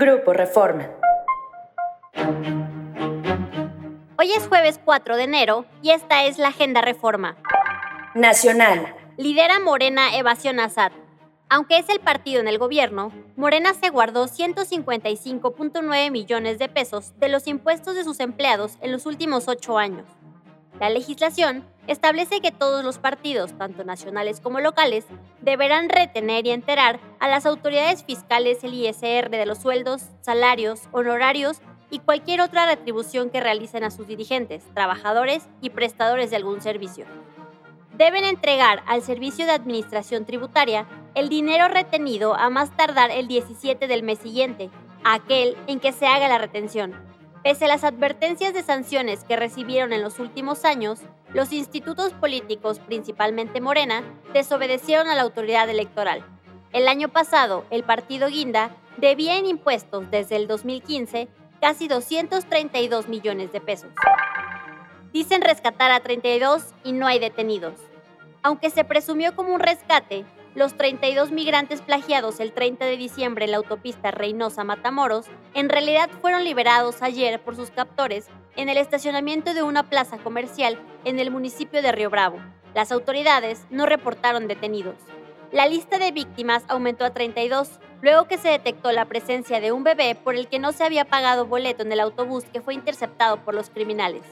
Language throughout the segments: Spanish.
Grupo Reforma. Hoy es jueves 4 de enero y esta es la Agenda Reforma. Nacional. Lidera Morena Evasión Assad. Aunque es el partido en el gobierno, Morena se guardó 155.9 millones de pesos de los impuestos de sus empleados en los últimos ocho años. La legislación establece que todos los partidos, tanto nacionales como locales, deberán retener y enterar a las autoridades fiscales el ISR de los sueldos, salarios, honorarios y cualquier otra retribución que realicen a sus dirigentes, trabajadores y prestadores de algún servicio. Deben entregar al Servicio de Administración Tributaria el dinero retenido a más tardar el 17 del mes siguiente, aquel en que se haga la retención. Pese a las advertencias de sanciones que recibieron en los últimos años, los institutos políticos, principalmente Morena, desobedecieron a la autoridad electoral. El año pasado, el partido Guinda debía en impuestos desde el 2015 casi 232 millones de pesos. Dicen rescatar a 32 y no hay detenidos. Aunque se presumió como un rescate, los 32 migrantes plagiados el 30 de diciembre en la autopista Reynosa-Matamoros en realidad fueron liberados ayer por sus captores en el estacionamiento de una plaza comercial en el municipio de Río Bravo. Las autoridades no reportaron detenidos. La lista de víctimas aumentó a 32, luego que se detectó la presencia de un bebé por el que no se había pagado boleto en el autobús que fue interceptado por los criminales.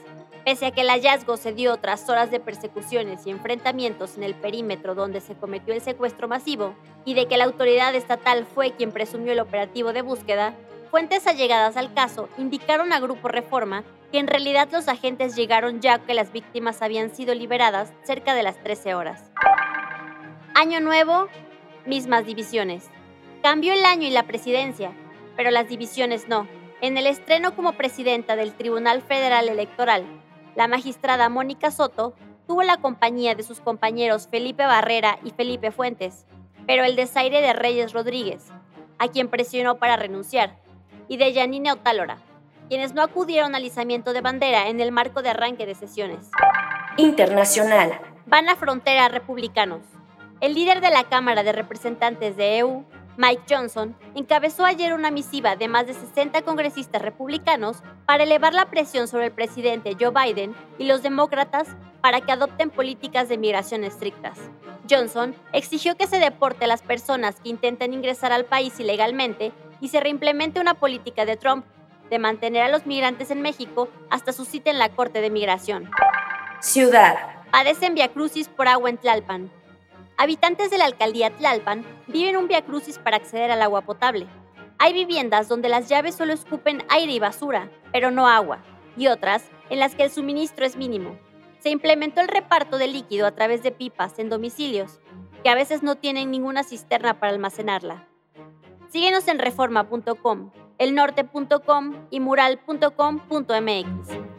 Pese a que el hallazgo se dio tras horas de persecuciones y enfrentamientos en el perímetro donde se cometió el secuestro masivo, y de que la autoridad estatal fue quien presumió el operativo de búsqueda, fuentes allegadas al caso indicaron a Grupo Reforma que en realidad los agentes llegaron ya que las víctimas habían sido liberadas cerca de las 13 horas. Año nuevo, mismas divisiones. Cambió el año y la presidencia, pero las divisiones no. En el estreno como presidenta del Tribunal Federal Electoral, la magistrada Mónica Soto tuvo la compañía de sus compañeros Felipe Barrera y Felipe Fuentes, pero el desaire de Reyes Rodríguez, a quien presionó para renunciar, y de Yanine Otálora, quienes no acudieron al izamiento de bandera en el marco de arranque de sesiones. Internacional. Van a frontera republicanos. El líder de la Cámara de Representantes de EU, Mike Johnson, encabezó ayer una misiva de más de 60 congresistas republicanos para elevar la presión sobre el presidente Joe Biden y los demócratas para que adopten políticas de migración estrictas. Johnson exigió que se deporte a las personas que intenten ingresar al país ilegalmente y se reimplemente una política de Trump de mantener a los migrantes en México hasta su cita en la Corte de Migración. Ciudad. Padecen viacrucis por agua en Tlalpan. Habitantes de la alcaldía Tlalpan viven un viacrucis para acceder al agua potable. Hay viviendas donde las llaves solo escupen aire y basura, pero no agua, y otras en las que el suministro es mínimo. Se implementó el reparto de líquido a través de pipas en domicilios, que a veces no tienen ninguna cisterna para almacenarla. Síguenos en reforma.com, elnorte.com y mural.com.mx.